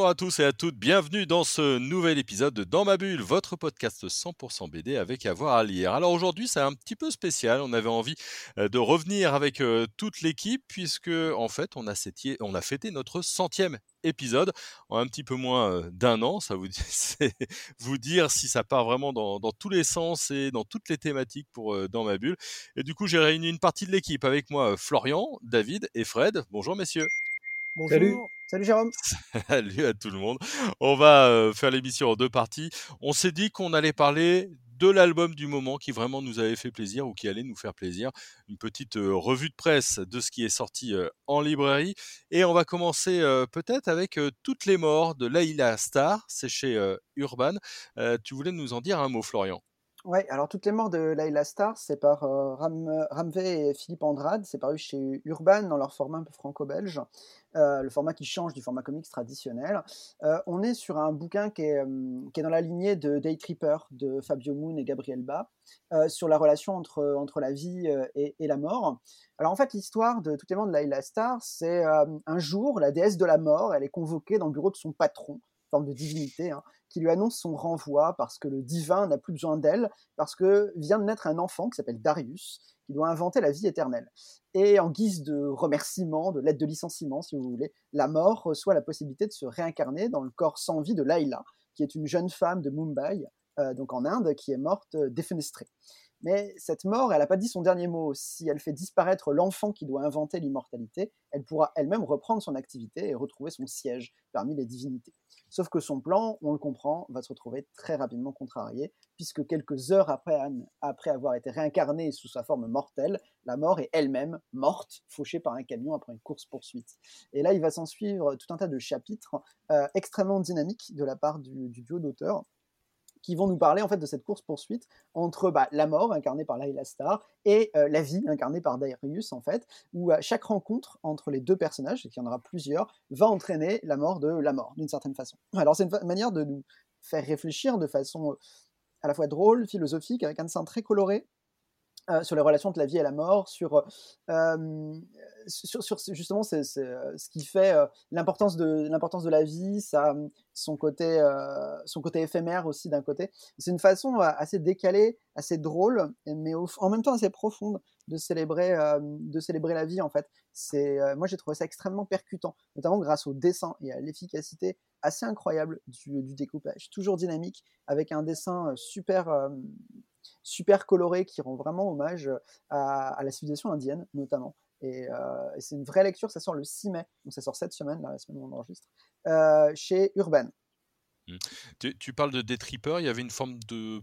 Bonjour à tous et à toutes, bienvenue dans ce nouvel épisode de Dans ma bulle, votre podcast 100% BD avec avoir à lire. Alors aujourd'hui c'est un petit peu spécial, on avait envie euh, de revenir avec euh, toute l'équipe puisque en fait on a, on a fêté notre centième épisode en un petit peu moins euh, d'un an, ça vous, vous dire si ça part vraiment dans, dans, tous les sens et dans toutes les thématiques pour Dans ma bulle. Et du coup j'ai réuni une partie de l'équipe avec moi Florian, David et Fred. Bonjour messieurs. Bonjour. Salut. Salut Jérôme. Salut à tout le monde. On va euh, faire l'émission en deux parties. On s'est dit qu'on allait parler de l'album du moment qui vraiment nous avait fait plaisir ou qui allait nous faire plaisir. Une petite euh, revue de presse de ce qui est sorti euh, en librairie. Et on va commencer peut-être avec Toutes les morts de Laila Star. C'est chez Urban. tu voulais nous en dire un mot, Florian? Ouais, alors toutes les morts de Laila Star, c'est par Ram, Ramvé et Philippe Andrade, c'est paru chez Urban dans leur format un peu franco-belge. Euh, le format qui change du format comics traditionnel. Euh, on est sur un bouquin qui est, qui est, dans la lignée de Day Tripper de Fabio Moon et Gabriel Ba, euh, sur la relation entre, entre la vie et, et, la mort. Alors en fait, l'histoire de Toutes les morts de Laila Star, c'est un jour, la déesse de la mort, elle est convoquée dans le bureau de son patron, forme de divinité, hein, qui lui annonce son renvoi parce que le divin n'a plus besoin d'elle, parce que vient de naître un enfant qui s'appelle Darius, qui doit inventer la vie éternelle. Et en guise de remerciement, de lettre de licenciement, si vous voulez, la mort reçoit la possibilité de se réincarner dans le corps sans vie de Laila, qui est une jeune femme de Mumbai, euh, donc en Inde, qui est morte euh, défenestrée. Mais cette mort, elle n'a pas dit son dernier mot. Si elle fait disparaître l'enfant qui doit inventer l'immortalité, elle pourra elle-même reprendre son activité et retrouver son siège parmi les divinités. Sauf que son plan, on le comprend, va se retrouver très rapidement contrarié, puisque quelques heures après, après avoir été réincarné sous sa forme mortelle, la mort est elle-même morte, fauchée par un camion après une course-poursuite. Et là, il va s'en suivre tout un tas de chapitres euh, extrêmement dynamiques de la part du duo d'auteurs qui vont nous parler en fait de cette course poursuite entre bah, la mort incarnée par Laila Star et euh, la vie incarnée par Darius en fait, où euh, chaque rencontre entre les deux personnages, et qu'il y en aura plusieurs, va entraîner la mort de la mort d'une certaine façon. Alors c'est une manière de nous faire réfléchir de façon euh, à la fois drôle, philosophique, avec un dessin très coloré, sur les relations entre la vie et la mort, sur, sur, sur, justement ce qui fait l'importance de de la vie, ça, son côté son côté éphémère aussi d'un côté. C'est une façon assez décalée, assez drôle, mais en même temps assez profonde de célébrer de célébrer la vie en fait. C'est moi j'ai trouvé ça extrêmement percutant, notamment grâce au dessin et à l'efficacité assez incroyable du découpage, toujours dynamique avec un dessin super super coloré qui rend vraiment hommage à, la civilisation indienne notamment. Et, c'est une vraie lecture, ça sort le 6 mai, donc ça sort cette semaine, la semaine où on enregistre, chez Urban. Mmh. Tu, parles de Détripper, il y avait une forme de,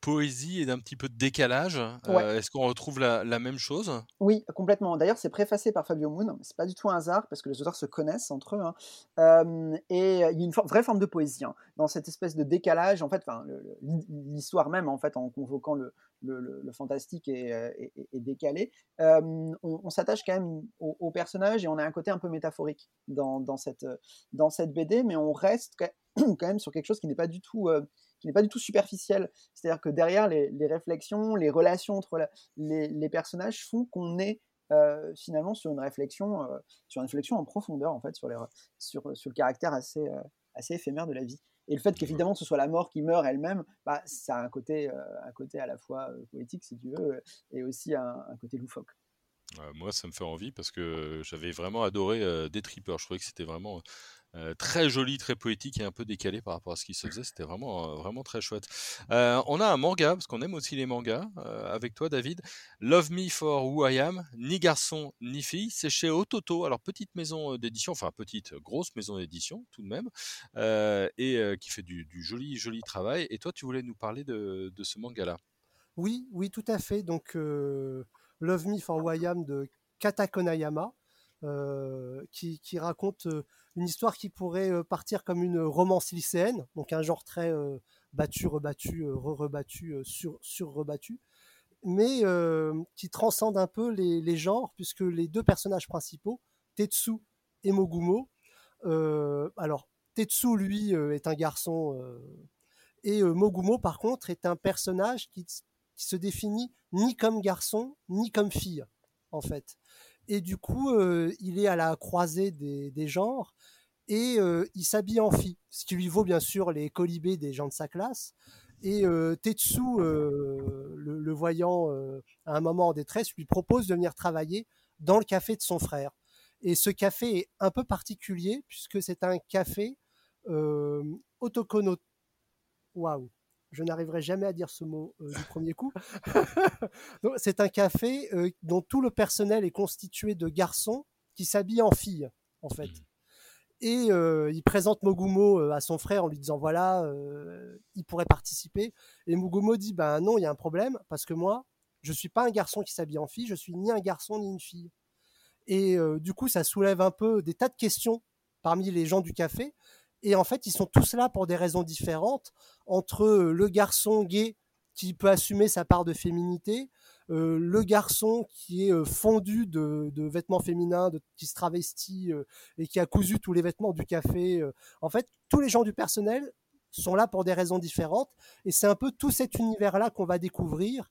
poésie et d'un petit peu de décalage. Euh, est-ce qu'on retrouve la, même chose? Oui, complètement. D'ailleurs, c'est préfacé par Fabio Moon. C'est pas du tout un hasard parce que les auteurs se connaissent entre eux. Hein. et il y a une vraie forme de poésie hein, dans cette espèce de décalage. En fait, l'histoire même, en fait, en convoquant le, fantastique et, et, décalé, on, s'attache quand même au, au, personnage et on a un côté un peu métaphorique dans, dans, cette, dans cette BD, mais on reste quand même sur quelque chose qui n'est pas du tout euh, qui n'est pas du tout superficiel. C'est-à-dire que derrière les, réflexions, les relations entre les, personnages font qu'on est euh, finalement sur une réflexion, euh, sur une réflexion en profondeur en fait sur, les, sur, sur le caractère assez, assez éphémère de la vie. Et le fait qu'évidemment ce soit la mort qui meurt elle-même, bah, ça a un côté, un côté à la fois poétique si tu veux, et aussi un, côté loufoque. moi, ça me fait envie parce que j'avais vraiment adoré Des Trippers. Je trouvais que c'était vraiment euh, très joli, très poétique et un peu décalé par rapport à ce qui se faisait. C'était vraiment, euh, vraiment très chouette. Euh, on a un manga, parce qu'on aime aussi les mangas, avec toi, David. Love Me for Who I Am, ni garçon ni fille. C'est chez Ototo, alors petite maison d'édition, enfin petite, grosse maison d'édition tout de même, et qui fait du, joli, joli travail. Et toi, tu voulais nous parler de, ce manga-là Oui, oui, tout à fait. Donc, Love Me for Who I Am de Katakonayama. Qui, qui, raconte une histoire qui pourrait euh, partir comme une romance lycéenne, donc un genre très euh, battu, rebattu, euh, re-rebattu, sur, sur-rebattu, mais qui transcende un peu les, genres, puisque les deux personnages principaux, Tetsu et Mogumo, alors, Tetsu, lui, est un garçon. et Mogumo, par contre, est un personnage qui, se définit ni comme garçon, ni comme fille, en fait. Et du coup, il est à la croisée des, genres et il s'habille en fille, ce qui lui vaut bien sûr les colibés des gens de sa classe. Et Tetsu, le, voyant à un moment en détresse, lui propose de venir travailler dans le café de son frère. Et ce café est un peu particulier puisque c'est un café euh, autocono. Waouh, je n'arriverai jamais à dire ce mot du premier coup. c'est un café dont tout le personnel est constitué de garçons qui s'habillent en filles, en fait. Mmh. Et il présente Mogumo à son frère en lui disant voilà, il pourrait participer. Et Mogumo dit ben non, il y a un problème parce que moi, je suis pas un garçon qui s'habille en fille, je suis ni un garçon ni une fille. Et du coup, ça soulève un peu des tas de questions parmi les gens du café. Et en fait, ils sont tous là pour des raisons différentes entre le garçon gay qui peut assumer sa part de féminité, euh, le garçon qui est euh, fondu de, vêtements féminins, qui se travestit euh, et qui a cousu tous les vêtements du café. En fait, tous les gens du personnel sont là pour des raisons différentes. Et c'est un peu tout cet univers-là qu'on va découvrir.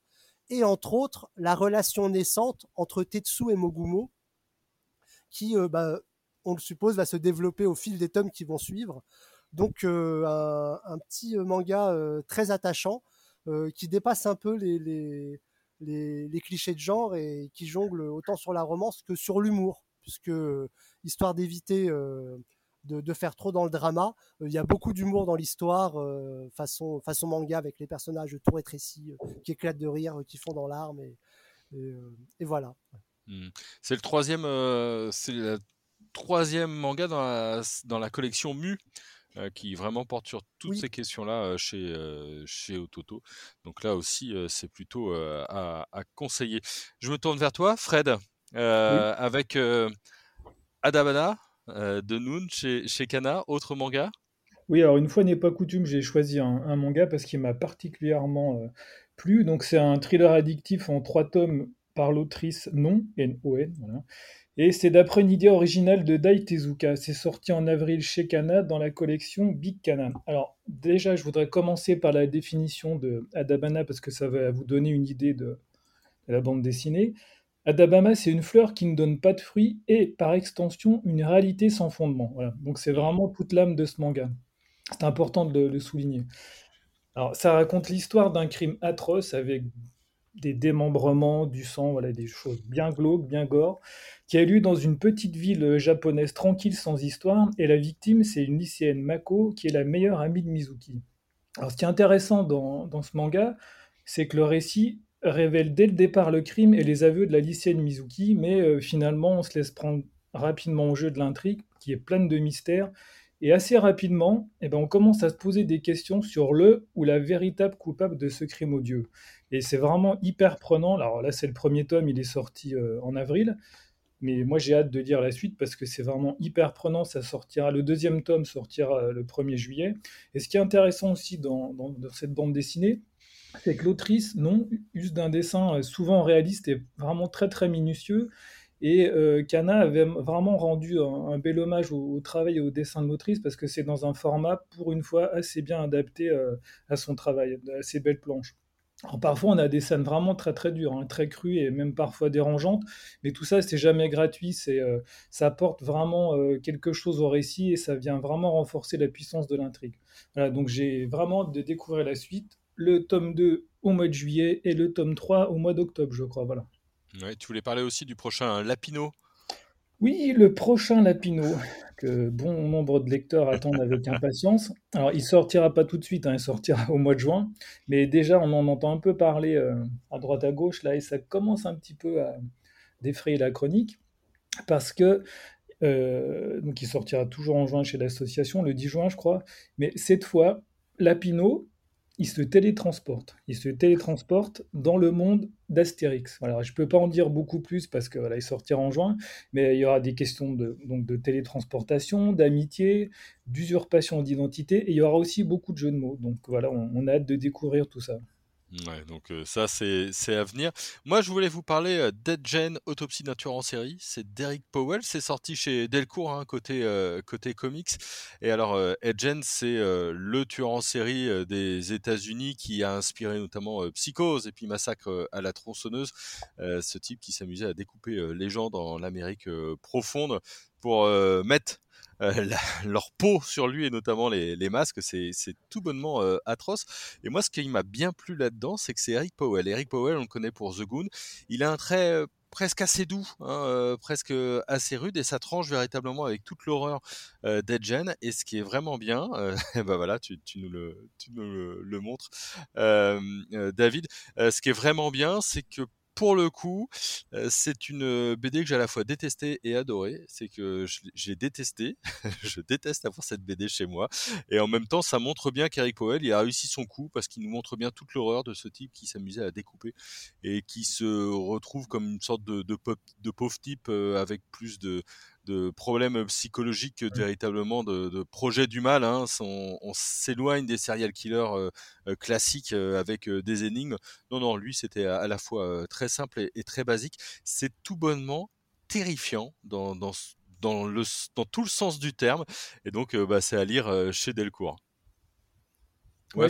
Et entre autres, la relation naissante entre Tetsu et Mogumo, qui, bah, on le suppose, va se développer au fil des tomes qui vont suivre. Donc un, petit manga très attachant qui dépasse un peu les, les, clichés de genre et qui jongle autant sur la romance que sur l'humour, puisque histoire d'éviter euh, de, faire trop dans le drama, euh, il y a beaucoup d'humour dans l'histoire, euh, façon, façon manga avec les personnages tout rétrécis qui éclatent de rire, qui font dans l'arme et, voilà. Hmm. C'est le troisième, c'est troisième manga dans la, dans la collection Mu. Euh, qui vraiment porte sur toutes ces questions-là euh, chez, euh, chez Ototo. Donc là aussi, c'est plutôt à, conseiller. Je me tourne vers toi, Fred, avec Adabana de Noon chez, chez Kana, autre manga? Oui, alors une fois n'est pas coutume, j'ai choisi un, manga parce qu'il m'a particulièrement plu. Donc c'est un thriller addictif en trois tomes par l'autrice Non, N-O-N, voilà, et c'est d'après une idée originale de Dai Tezuka. C'est sorti en avril chez Kana dans la collection Big Kana. Alors déjà, je voudrais commencer par la définition de Adabana parce que ça va vous donner une idée de, la bande dessinée. Adabama, c'est une fleur qui ne donne pas de fruits et par extension une réalité sans fondement. Voilà. Donc c'est vraiment toute l'âme de ce manga. C'est important de le souligner. Alors ça raconte l'histoire d'un crime atroce avec des démembrements, du sang, des choses bien glauques, bien gore, qui a lieu dans une petite ville japonaise tranquille sans histoire, et la victime, c'est une lycéenne Mako, qui est la meilleure amie de Mizuki. Alors, ce qui est intéressant dans, dans ce manga, c'est que le récit révèle dès le départ le crime et les aveux de la lycéenne Mizuki, mais euh, finalement, on se laisse prendre rapidement au jeu de l'intrigue, qui est pleine de mystères, et assez rapidement, eh ben, on commence à se poser des questions sur le ou la véritable coupable de ce crime odieux. Et c'est vraiment hyper prenant. Alors là, c'est le premier tome, il est sorti euh, en avril. Mais moi, j'ai hâte de lire la suite parce que c'est vraiment hyper prenant. Ça sortira, le deuxième tome sortira euh, le 1er juillet. Et ce qui est intéressant aussi dans, cette bande dessinée, c'est que l'autrice, non, use d'un dessin euh, souvent réaliste et vraiment très très minutieux. Et euh, Kana avait vraiment rendu un, bel hommage au, travail et au dessin de l'autrice parce que c'est dans un format, pour une fois, assez bien adapté euh, à son travail, à ses belles planches. Alors, parfois, on a des scènes vraiment très très dures, hein, très crues et même parfois dérangeantes, mais tout ça, c'est jamais gratuit, c'est, euh, ça apporte vraiment quelque chose au récit et ça vient vraiment renforcer la puissance de l'intrigue. Voilà, donc j'ai vraiment de découvrir la suite, le tome 2 au mois de juillet et le tome 3 au mois d'octobre, je crois. Voilà tu voulais parler aussi du prochain Lapino? Oui, le prochain Lapino, que bon nombre de lecteurs attendent avec impatience. Alors, il sortira pas tout de suite, hein, il sortira au mois de juin, mais déjà, on en entend un peu parler euh, à droite à gauche, là, et ça commence un petit peu à défrayer la chronique, parce que, euh, donc il sortira toujours en juin chez l'association, le 10 juin, je crois, mais cette fois, Lapino, il se télétransporte. Il se télétransporte dans le monde d'Astérix. Je ne peux pas en dire beaucoup plus parce que voilà, il sortira en juin, mais il y aura des questions de, donc de télétransportation, d'amitié, d'usurpation d'identité, et il y aura aussi beaucoup de jeux de mots. Donc voilà, on, a hâte de découvrir tout ça. Donc ça c'est à venir. Moi je voulais vous parler Dead Gen Autopsie tueur en série. C'est Derek Powell, c'est sorti chez Delcourt hein, côté côté comics. Et alors Dead Gen c'est le tueur en série des États-Unis qui a inspiré notamment Psychose et puis Massacre à la tronçonneuse. ce type qui s'amusait à découper les gens dans l'Amérique profonde pour mettre euh, leur peau sur lui et notamment les, les masques, c'est tout bonnement euh, atroce. Et moi, ce qui m'a bien plu là-dedans, c'est que c'est Eric Powell. Eric Powell, on le connaît pour The Goon. Il a un trait euh, presque assez doux, hein, presque assez rude, et ça tranche véritablement avec toute l'horreur euh, d'Edgen. Et ce qui est vraiment bien, bah voilà, tu, tu, nous le, tu nous le, le montres, David. ce qui est vraiment bien, c'est que pour le coup, c'est une BD que j'ai à la fois détestée et adorée. C'est que j'ai détesté, je déteste avoir cette BD chez moi, et en même temps, ça montre bien qu'Eric Powell il a réussi son coup parce qu'il nous montre bien toute l'horreur de ce type qui s'amusait à découper et qui se retrouve comme une sorte de, de, de pauvre type avec plus de de problèmes psychologiques que véritablement de, de projets du mal. Hein. On, on s'éloigne des serial killers euh, euh, classiques euh, avec des énigmes. Non, non, lui, c'était à, la fois très simple et, très basique. C'est tout bonnement terrifiant dans, dans, dans, le, dans tout le sens du terme. Et donc, bah, c'est à lire chez Delcourt. Ouais,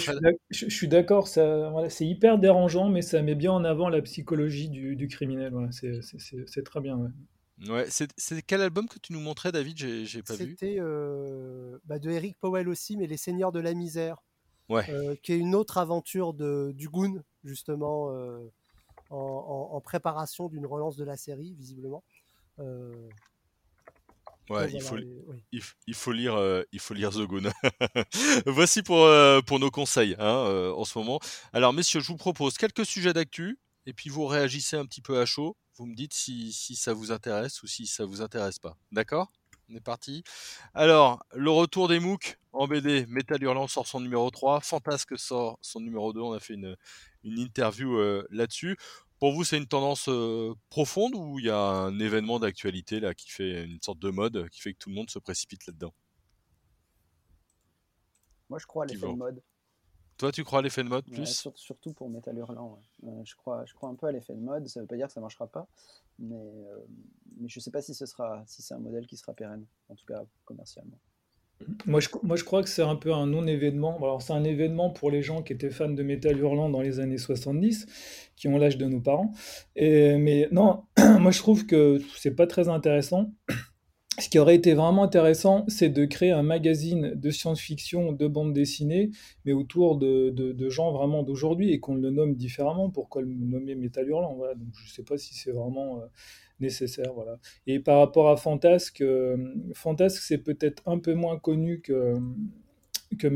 je, suis d'accord, voilà, c'est hyper dérangeant, mais ça met bien en avant la psychologie du, du criminel. Voilà, c'est très bien. Ouais. Ouais, c'est quel album que tu nous montrais, David? J'ai pas vu. C'était euh, bah, de Eric Powell aussi, mais Les Seigneurs de la Misère. Ouais. Euh, qui est une autre aventure de, du Goon, justement, euh, en, en, préparation d'une relance de la série, visiblement. Ouais, il faut, il, faut lire, il faut lire The Goon. Voici pour, pour nos conseils hein, en ce moment. Alors, messieurs, je vous propose quelques sujets d'actu, et puis vous réagissez un petit peu à chaud vous me dites si, si, ça vous intéresse ou si ça vous intéresse pas. D'accord? On est parti. Alors, le retour des MOOC en BD. Metal Hurlant sort son numéro 3. Fantasque sort son numéro 2. On a fait une, une interview euh, là-dessus. Pour vous, c'est une tendance euh, profonde ou il y a un événement d'actualité là qui fait une sorte de mode qui fait que tout le monde se précipite là-dedans? Moi, je crois à l'effet de mode. Toi, tu crois à l'effet de mode plus? Surtout pour Metal Hurlant. Euh, je, crois, je crois un peu à l'effet de mode. Ça ne veut pas dire que ça ne marchera pas, mais, euh, mais je ne sais pas si ce sera, si c'est un modèle qui sera pérenne, en tout cas commercialement. Moi je, moi, je crois que c'est un peu un non-événement. Alors, c'est un événement pour les gens qui étaient fans de Metal Hurlant dans les années 70, qui ont l'âge de nos parents. Et, mais non, moi, je trouve que c'est pas très intéressant ce qui aurait été vraiment intéressant, c'est de créer un magazine de science-fiction, de bande dessinée, mais autour de, gens vraiment d'aujourd'hui et qu'on le nomme différemment. Pourquoi le nommer Metal Hurlant? Je ne sais pas si c'est vraiment euh, nécessaire. Et par rapport à Fantasque, euh, Fantasque, c'est peut-être un peu moins connu que, que.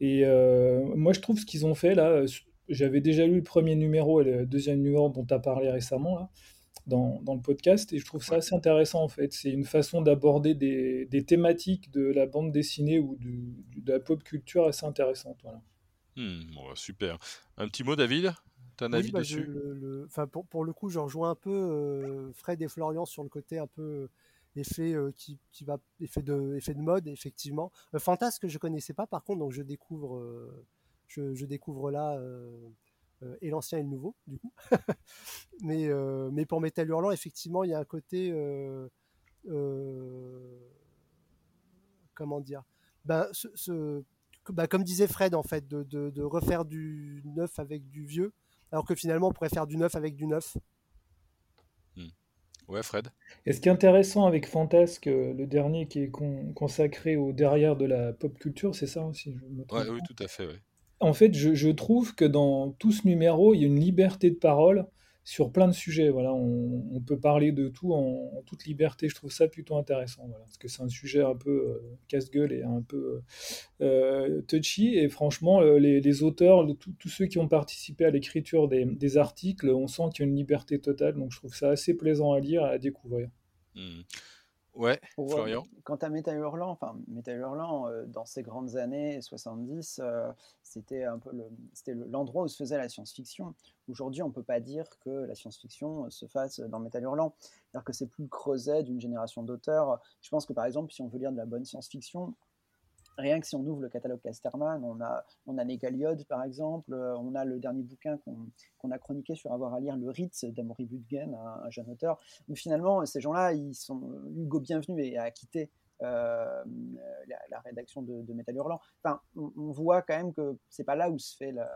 Et euh, moi, je trouve ce qu'ils ont fait là. J'avais déjà lu le premier numéro et le deuxième numéro dont tu as parlé récemment. Là dans, dans, le podcast et je trouve ça assez intéressant en fait. C'est une façon d'aborder des, des, thématiques de la bande dessinée ou de la pop culture assez intéressante. Voilà. Hmm, bon, super. Un petit mot, David? T'as un avis bah, dessus? le, pour, pour, le coup, je rejoins un peu euh, Fred et Florian sur le côté un peu euh, effet euh, qui, qui, va effet de effet de mode effectivement. Fantasque je connaissais pas par contre donc je découvre je, je, découvre là euh, et l'ancien et le nouveau, du coup. mais, euh, mais pour Metal Hurlant, effectivement, il y a un côté. Euh, comment dire? Ben, ce, ben, Comme disait Fred, en fait, de, de, refaire du neuf avec du vieux, alors que finalement, on pourrait faire du neuf avec du neuf. Hmm. Ouais, Fred? Et ce qui est intéressant avec Fantasque, le dernier qui est consacré au derrière de la pop culture, c'est ça aussi je me ouais, Oui, tout à fait. Ouais en fait, je, trouve que dans tout ce numéro, il y a une liberté de parole sur plein de sujets. Voilà, on, peut parler de tout en, toute liberté. Je trouve ça plutôt intéressant, parce que c'est un sujet un peu euh, casse-gueule et un peu euh, touchy. Et franchement, les, auteurs, tous ceux qui ont participé à l'écriture des, articles, on sent qu'il y a une liberté totale. Donc, je trouve ça assez plaisant à lire, à découvrir. Mmh. Ouais, Florian. Quant à Metal Hurlant, enfin, Metal Hurlant, euh, dans ces grandes années 70, euh, c'était un peu l'endroit où se faisait la science-fiction. Aujourd'hui, on ne peut pas dire que la science-fiction se fasse dans Metal Hurlant. C'est-à-dire que c'est plus le creuset d'une génération d'auteurs. Je pense que par exemple, si on veut lire de la bonne science-fiction, rien que si on ouvre le catalogue Casterman, on a, on a par exemple, euh, on a le dernier bouquin qu'on a chroniqué sur avoir à lire, Le Ritz d'Amory Budgen, un, jeune auteur, où finalement ces gens-là, ils sont Hugo Bienvenu et a quitté euh, la, rédaction de, de Metal Hurlant. Enfin, on, voit quand même que c'est pas là où se fait la,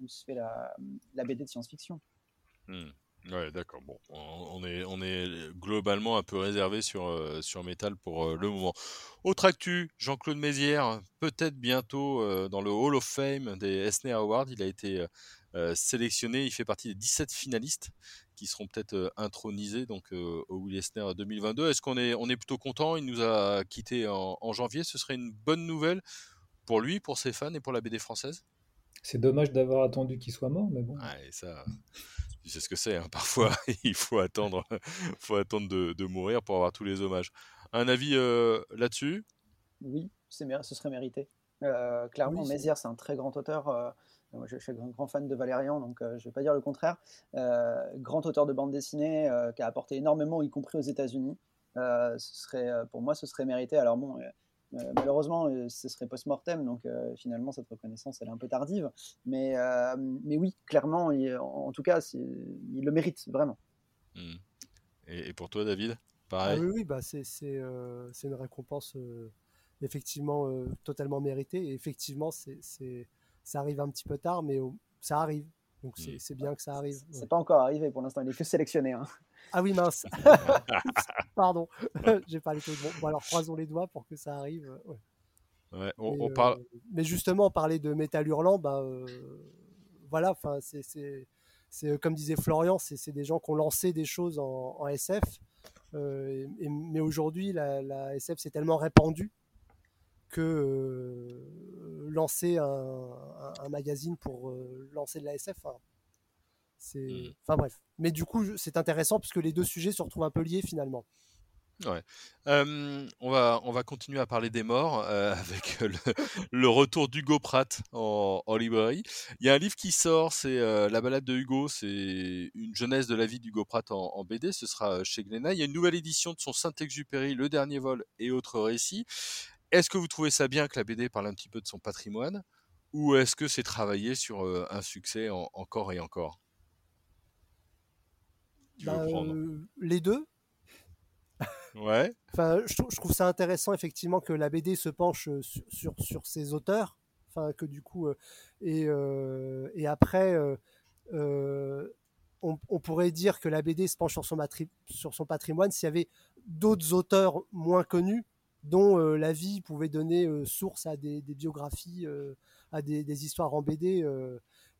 où se fait la, la BD de science-fiction. Hmm. Ouais, d'accord. Bon, on est, on est globalement un peu réservé sur, euh, sur Metal pour euh, le moment. Autre actu, Jean-Claude Mézières, peut-être bientôt euh, dans le Hall of Fame des Esner Awards. Il a été sélectionné, il fait partie des 17 finalistes qui seront peut-être intronisés donc, au Will Esner 2022. Est-ce qu'on est, on est plutôt content? Il nous a quittés en, en janvier. Ce serait une bonne nouvelle pour lui, pour ses fans et pour la BD française? C'est dommage d'avoir attendu qu'il soit mort, mais bon. Ouais, ça, tu sais ce que c'est. Hein. Parfois, il faut attendre, faut attendre de, mourir pour avoir tous les hommages. Un avis euh, là-dessus? Oui, ce serait mérité. Euh, clairement, Mézières, c'est un très grand auteur. Euh, moi, je, suis un grand fan de Valérian, donc je ne vais pas dire le contraire. grand auteur de bande dessinée qui a apporté énormément, y compris aux États-Unis. ce serait, pour moi, ce serait mérité. Alors bon, euh, malheureusement, euh, ce serait post-mortem, donc euh, finalement, cette reconnaissance, elle est un peu tardive. Mais, mais oui, clairement, en, tout cas, il le mérite vraiment. Hmm. Et, pour toi, David ah Pareil Oui, oui bah, c'est une récompense effectivement totalement méritée. Et effectivement, c'est ça arrive un petit peu tard, mais ça arrive. Donc c'est hmm. bien que ça arrive. C'est pas encore arrivé pour l'instant, il est que sélectionné. Hein. Ah oui, mince. Pardon, j'ai pas les choses. Bon, alors croisons les doigts pour que ça arrive. Ouais. on, parle... Euh, mais justement, parler de métal hurlant, bah, euh, voilà, enfin, c'est comme disait Florian, c'est des gens qui ont lancé des choses en, SF. Euh, mais aujourd'hui, la, SF s'est tellement répandue que lancer un, magazine pour lancer de la SF, c'est, mmh. enfin bref. Mais du coup, c'est intéressant puisque les deux sujets se retrouvent un peu liés finalement. Ouais. on, va, on va continuer à parler des morts euh, avec le, retour d'Hugo Pratt en, librairie. Il y a un livre qui sort, c'est euh, La balade de Hugo, c'est une jeunesse de la vie d'Hugo Pratt en, BD, ce sera chez Glénat. Il y a une nouvelle édition de son Saint-Exupéry, Le Dernier Vol et autres récits. Est-ce que vous trouvez ça bien que la BD parle un petit peu de son patrimoine ou est-ce que c'est travailler sur euh, un succès encore et encore? Bah, les deux. Ouais. enfin, je, trouve ça intéressant effectivement que la BD se penche sur, sur, sur ses auteurs. Enfin, que du coup, et, et après, on, on, pourrait dire que la BD se penche sur son, sur son patrimoine s'il y avait d'autres auteurs moins connus dont la vie pouvait donner source à des, biographies, à des, histoires en BD.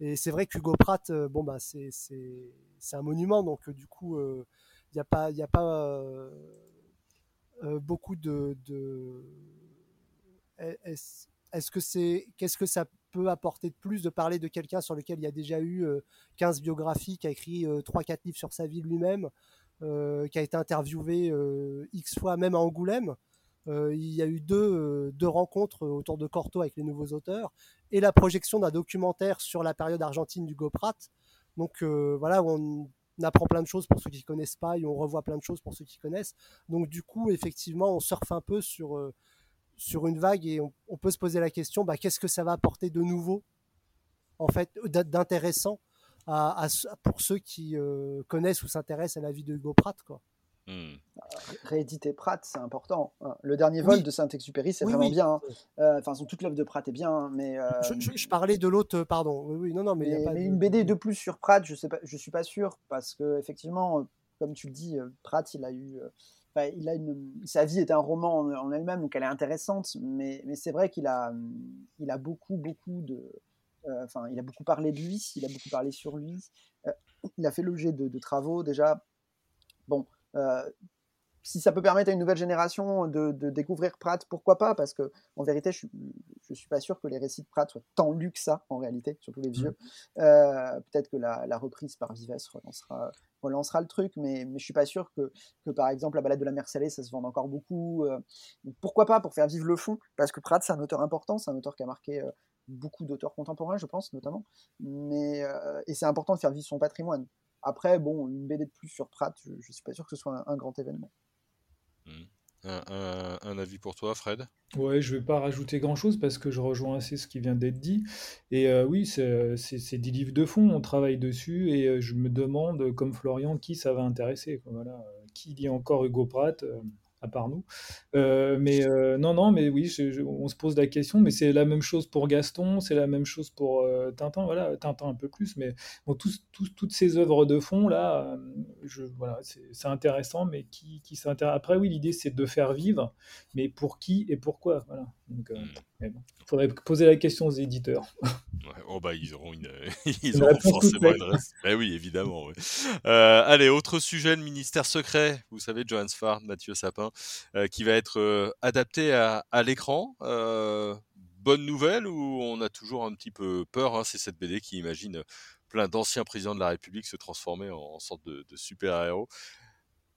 Et c'est vrai qu'Hugo Pratt, euh, bon, bah, c'est, un monument, donc euh, du coup, il euh, n'y a pas, y a pas beaucoup de. Est-ce, que c'est. Qu'est-ce que ça peut apporter de plus de parler de quelqu'un sur lequel il y a déjà eu 15 biographies, qui a écrit 3-4 livres sur sa vie lui-même, qui a été interviewé X fois, même à Angoulême? Euh, il y a eu deux, euh, deux, rencontres autour de Corto avec les nouveaux auteurs et la projection d'un documentaire sur la période argentine du Goprat. Donc euh, voilà, on apprend plein de choses pour ceux qui connaissent pas et on revoit plein de choses pour ceux qui connaissent. Donc du coup, effectivement, on surfe un peu sur, sur une vague et on, peut se poser la question, bah, qu'est-ce que ça va apporter de nouveau, en fait, d'intéressant pour ceux qui connaissent ou s'intéressent à la vie de Hugo Pratt, quoi. Hmm. Rééditer Pratt, c'est important. Hein. Le dernier vol de Saint-Exupéry, c'est vraiment bien. Hein. Euh, enfin, toute l'œuvre de Pratt est bien, hein, mais. Euh, je, parlais de l'autre, pardon. Oui, oui, non, non, mais. mais, une BD de plus sur Pratt, je sais pas, je suis pas sûr, parce que effectivement, comme tu le dis, euh, Pratt, il a eu. il a une, sa vie est un roman en, elle-même, donc elle est intéressante, mais, mais c'est vrai qu'il a, il a beaucoup, beaucoup de. Enfin, il a beaucoup parlé de lui, il a beaucoup parlé sur lui. il a fait l'objet de, de travaux déjà. Bon, euh, si ça peut permettre à une nouvelle génération de, découvrir Pratt, pourquoi pas? Parce que en vérité, je, ne suis pas sûr que les récits de Pratt soient tant lus que ça, en réalité, surtout les vieux. Mmh. Euh, peut-être que la, reprise par Vives relancera, relancera le truc, mais, mais je suis pas sûr que, que, par exemple, la balade de la Mercellée, ça se vende encore beaucoup. Euh. pourquoi pas pour faire vivre le fond? Parce que Pratt, c'est un auteur important, c'est un auteur qui a marqué beaucoup d'auteurs contemporains, je pense, notamment. Mais, et c'est important de faire vivre son patrimoine. Après, bon, une BD de plus sur Pratt, je ne suis pas sûr que ce soit un, grand événement. Mmh. Un, avis pour toi, Fred? Ouais, je vais pas rajouter grand-chose parce que je rejoins assez ce qui vient d'être dit. Et oui, c'est des livres de fond, on travaille dessus et je me demande, comme Florian, qui ça va intéresser. Voilà. Qui lit encore Hugo Pratt à part nous. Euh, mais euh, non, non, mais oui, on se pose la question, mais c'est la même chose pour Gaston, c'est la même chose pour euh, Tintin, voilà, Tintin un peu plus, mais bon, toutes ces œuvres de fond, là, voilà, c'est intéressant, mais qui, qui s'intéresse. Après, oui, l'idée, c'est de faire vivre, mais pour qui et pourquoi, voilà. Donc, il hmm. faudrait poser la question aux éditeurs. oh bah, ils auront, une, ils auront forcément une reste. Ben oui, évidemment. allez, autre sujet, le ministère secret. Vous savez, Johannes Farr, Mathieu Sapin, euh, qui va être euh, adapté à, l'écran. Euh, bonne nouvelle ou on a toujours un petit peu peur hein, C'est cette BD qui imagine plein d'anciens présidents de la République se transformer en, sorte de, super-héros.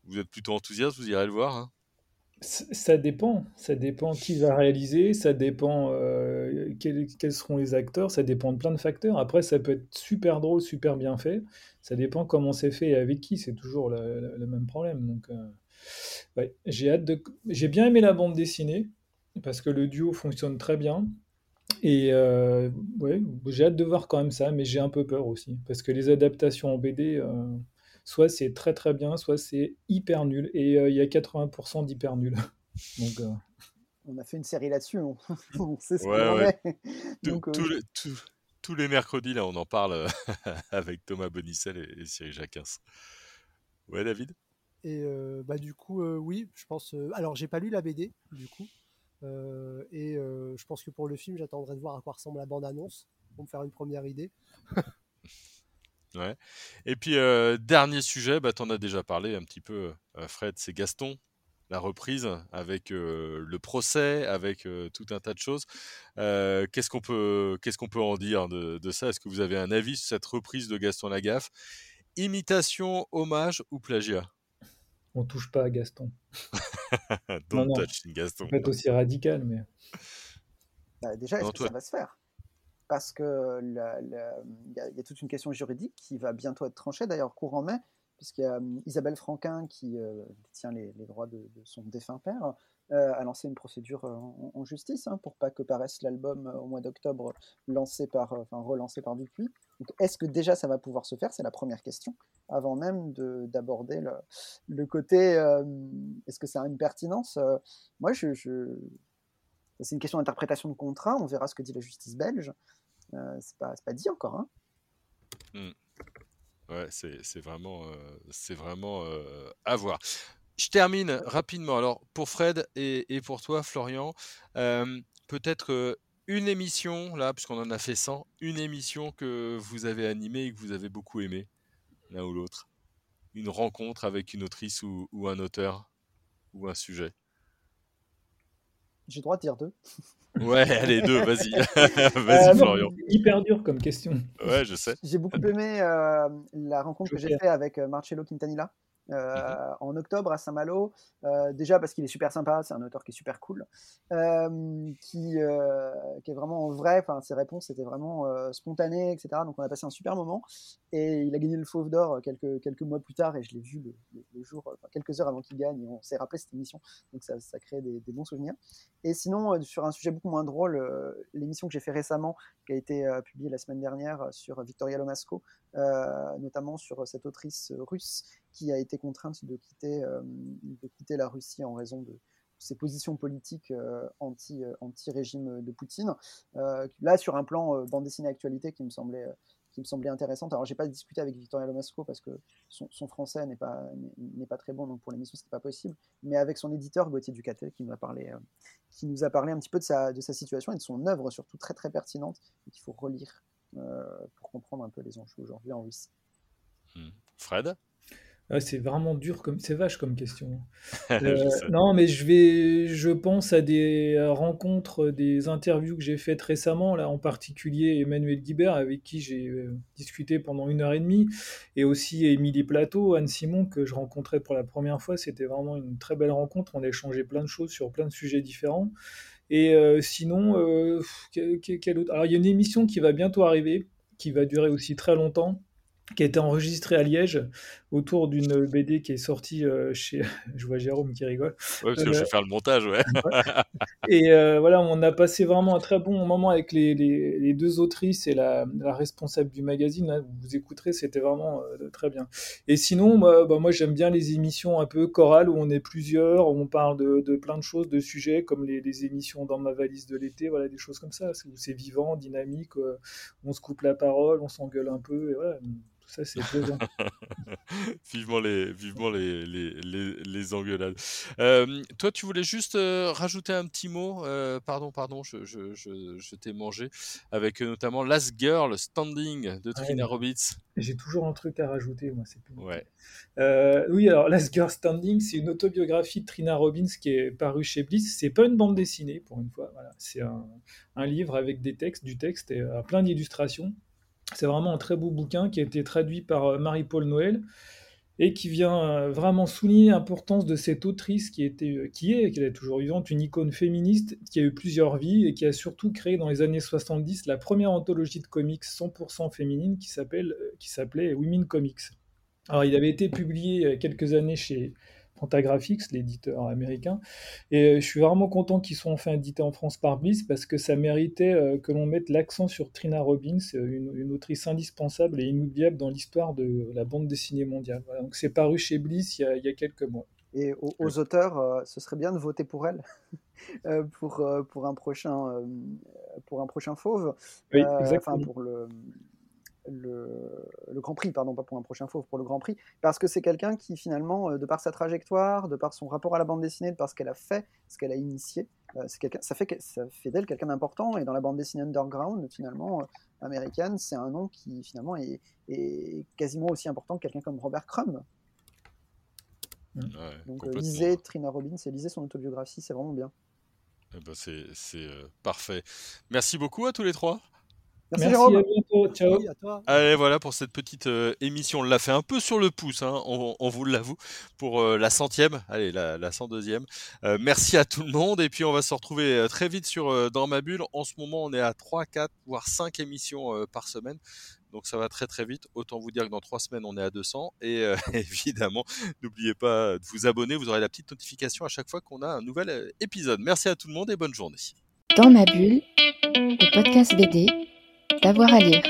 Vous êtes plutôt enthousiaste, vous irez le voir hein? Ça dépend, ça dépend qui va réaliser, ça dépend quels, seront les acteurs, ça dépend de plein de facteurs. Après, ça peut être super drôle, super bien fait, ça dépend comment c'est fait et avec qui, c'est toujours le, même problème. Donc, j'ai hâte de. J'ai bien aimé la bande dessinée parce que le duo fonctionne très bien. Et euh, ouais, j'ai hâte de voir quand même ça, mais j'ai un peu peur aussi parce que les adaptations en BD, euh, soit c'est très très bien, soit c'est hyper nul. Et euh, il y a 80% d'hyper nul. Donc on a fait une série là-dessus, on, sait ce qu'on est. tous les mercredis, là, on en parle avec Thomas Bonicel et, et Cyril Jacquins. Ouais, David? Et bah, du coup, oui, je pense. alors, j'ai pas lu la BD, du coup. et je pense que pour le film, j'attendrai de voir à quoi ressemble la bande-annonce pour me faire une première idée. Ouais. Et puis, dernier sujet, bah, tu en as déjà parlé un petit peu, Fred, c'est Gaston, la reprise avec le procès, avec tout un tas de choses. qu'est-ce qu'on peut, qu'est-ce qu'on peut en dire de, de ça? Est-ce que vous avez un avis sur cette reprise de Gaston Lagaffe? Imitation, hommage ou plagiat? On touche pas à Gaston. Don't touch Gaston. Peut être aussi radical, mais. Bah, déjà, est-ce que ça va se faire? Parce que il y, a toute une question juridique qui va bientôt être tranchée, d'ailleurs courant mai, puisqu'il y a hum, Isabelle Franquin qui euh, détient les, droits de, son défunt père, euh, a lancé une procédure euh, en, justice hein, pour pas que paraisse l'album au mois d'octobre lancé par, enfin relancé par Dupuis. Est-ce que déjà ça va pouvoir se faire? C'est la première question, avant même d'aborder le, côté est-ce que ça a une pertinence? Moi, c'est une question d'interprétation de contrat. On verra ce que dit la justice belge. C'est pas, pas dit encore. Hein. Mmh. Ouais, c'est vraiment, euh, c'est vraiment euh, à voir. Je termine rapidement. Alors, pour Fred et, pour toi, Florian, euh, peut-être une émission, là, puisqu'on en a fait 100, une émission que vous avez animée et que vous avez beaucoup aimé, l'un ou l'autre. Une rencontre avec une autrice ou un auteur ou un sujet. J'ai le droit de dire deux. Ouais, allez, deux, vas-y. vas-y, euh, Florian. Hyper dur comme question. Ouais, je sais. J'ai beaucoup aimé euh, la rencontre que j'ai faite avec euh, Marcello Quintanilla. Euh, en octobre à Saint-Malo. Euh, déjà parce qu'il est super sympa, c'est un auteur qui est super cool, euh, qui, est vraiment vrai. Enfin, ses réponses étaient vraiment spontanées, etc. Donc on a passé un super moment. Et il a gagné le Fauve d'Or quelques, quelques mois plus tard, et je l'ai vu le, jour, quelques heures avant qu'il gagne. Et on s'est rappelé cette émission, donc ça, ça crée des, bons souvenirs. Et sinon, sur un sujet beaucoup moins drôle, l'émission que j'ai fait récemment, qui a été publiée la semaine dernière sur Victoria Lomasco, notamment sur cette autrice russe qui a été contrainte de quitter, euh, de quitter la Russie en raison de ses positions politiques euh, anti, euh, anti-régime de Poutine. là, sur un plan bande dessinée actualité qui me semblait qui me semblait intéressante. Alors, j'ai pas discuté avec Victoria Lomasco parce que son, français n'est pas, pas très bon, donc pour l'émission, c'était pas possible. Mais avec son éditeur, Gauthier Ducatel, qui nous a parlé, qui nous a parlé un petit peu de sa, de sa situation et de son œuvre, surtout très très pertinente, qu'il faut relire pour comprendre un peu les enjeux aujourd'hui en Russie. Hmm. Fred c'est vraiment dur, comme c'est vache comme question. Euh, non, mais je vais, je pense à des rencontres, des interviews que j'ai faites récemment, là en particulier Emmanuel Guibert, avec qui j'ai euh, discuté pendant une heure et demie, et aussi Émilie Plateau, Anne Simon, que je rencontrais pour la première fois. C'était vraiment une très belle rencontre. On a échangé plein de choses sur plein de sujets différents. Et euh, sinon, autre... Alors, il y a une émission qui va bientôt arriver, qui va durer aussi très longtemps qui a été enregistré à Liège autour d'une BD qui est sortie euh, chez. Je vois Jérôme qui rigole. Ouais, parce que je vais faire le montage, ouais. Et euh, voilà, on a passé vraiment un très bon moment avec les, les, les deux autrices et la, la, responsable du magazine. Vous écouterez, c'était vraiment euh, très bien. Et sinon, bah, bah, moi j'aime bien les émissions un peu chorales où on est plusieurs, où on parle de, de plein de choses, de sujets, comme les, les, émissions dans ma valise de l'été, voilà, des choses comme ça, où c'est vivant, dynamique, on se coupe la parole, on s'engueule un peu, et voilà ça c'est plaisant. vivement les, vivement les, les, les, les engueulades. Euh, toi, tu voulais juste euh, rajouter un petit mot, euh, pardon, pardon, je, je, je, je t'ai mangé, avec notamment Last Girl Standing de Trina Robbins. J'ai toujours un truc à rajouter, moi, c'est plus. Ouais. oui, alors Last Girl Standing, c'est une autobiographie de Trina Robbins qui est parue chez Bliss. C'est pas une bande dessinée, pour une fois, voilà. c'est un, un, livre avec des textes, du texte et plein d'illustrations. C'est vraiment un très beau bouquin qui a été traduit par euh, Marie-Paul Noël et qui vient euh, vraiment souligner l'importance de cette autrice qui, était, euh, qui est, qui est toujours vivante, une icône féministe qui a eu plusieurs vies et qui a surtout créé dans les années 70 la première anthologie de comics 100% féminine qui s'appelait Women Comics. Alors il avait été publié quelques années chez, L'éditeur américain. Et euh, je suis vraiment content qu'ils soient enfin édités en France par Bliss parce que ça méritait euh, que l'on mette l'accent sur Trina Robbins, euh, une, autrice indispensable et inoubliable dans l'histoire de la bande dessinée mondiale. donc c'est paru chez Bliss il y, a, il y a quelques mois. Et aux, auteurs, ce serait bien de voter pour elle pour, pour, un prochain, pour un prochain fauve. Oui, enfin, pour le, le, Grand Prix, pardon, pas pour un prochain fauve, pour le Grand Prix, parce que c'est quelqu'un qui finalement, euh, de par sa trajectoire, de par son rapport à la bande dessinée, de par ce qu'elle a fait, ce qu'elle a initié, euh, ça fait, ça fait d'elle quelqu'un d'important, et dans la bande dessinée underground, finalement, euh, américaine, c'est un nom qui finalement est, quasiment aussi important que quelqu'un comme Robert Crumb. Donc lisez Trina Robbins et lisez son autobiographie, c'est vraiment bien. Eh ben c'est parfait. Merci beaucoup à tous les trois. Merci, à bientôt. Ciao. à toi. Allez, voilà pour cette petite euh, émission. On l'a fait un peu sur le pouce, hein, on, on, vous l'avoue, pour euh, la centième, allez, la, la 102e. Euh, merci à tout le monde et puis on va se retrouver euh, très vite sur euh, Dans ma bulle. En ce moment, on est à 3, 4, voire 5 émissions par semaine. Donc ça va très très vite. Autant vous dire que dans 3 semaines, on est à 200. Et évidemment, n'oubliez pas de vous abonner. Vous aurez la petite notification à chaque fois qu'on a un nouvel épisode. Merci à tout le monde et bonne journée. Dans ma bulle, le podcast BD D'avoir à lire.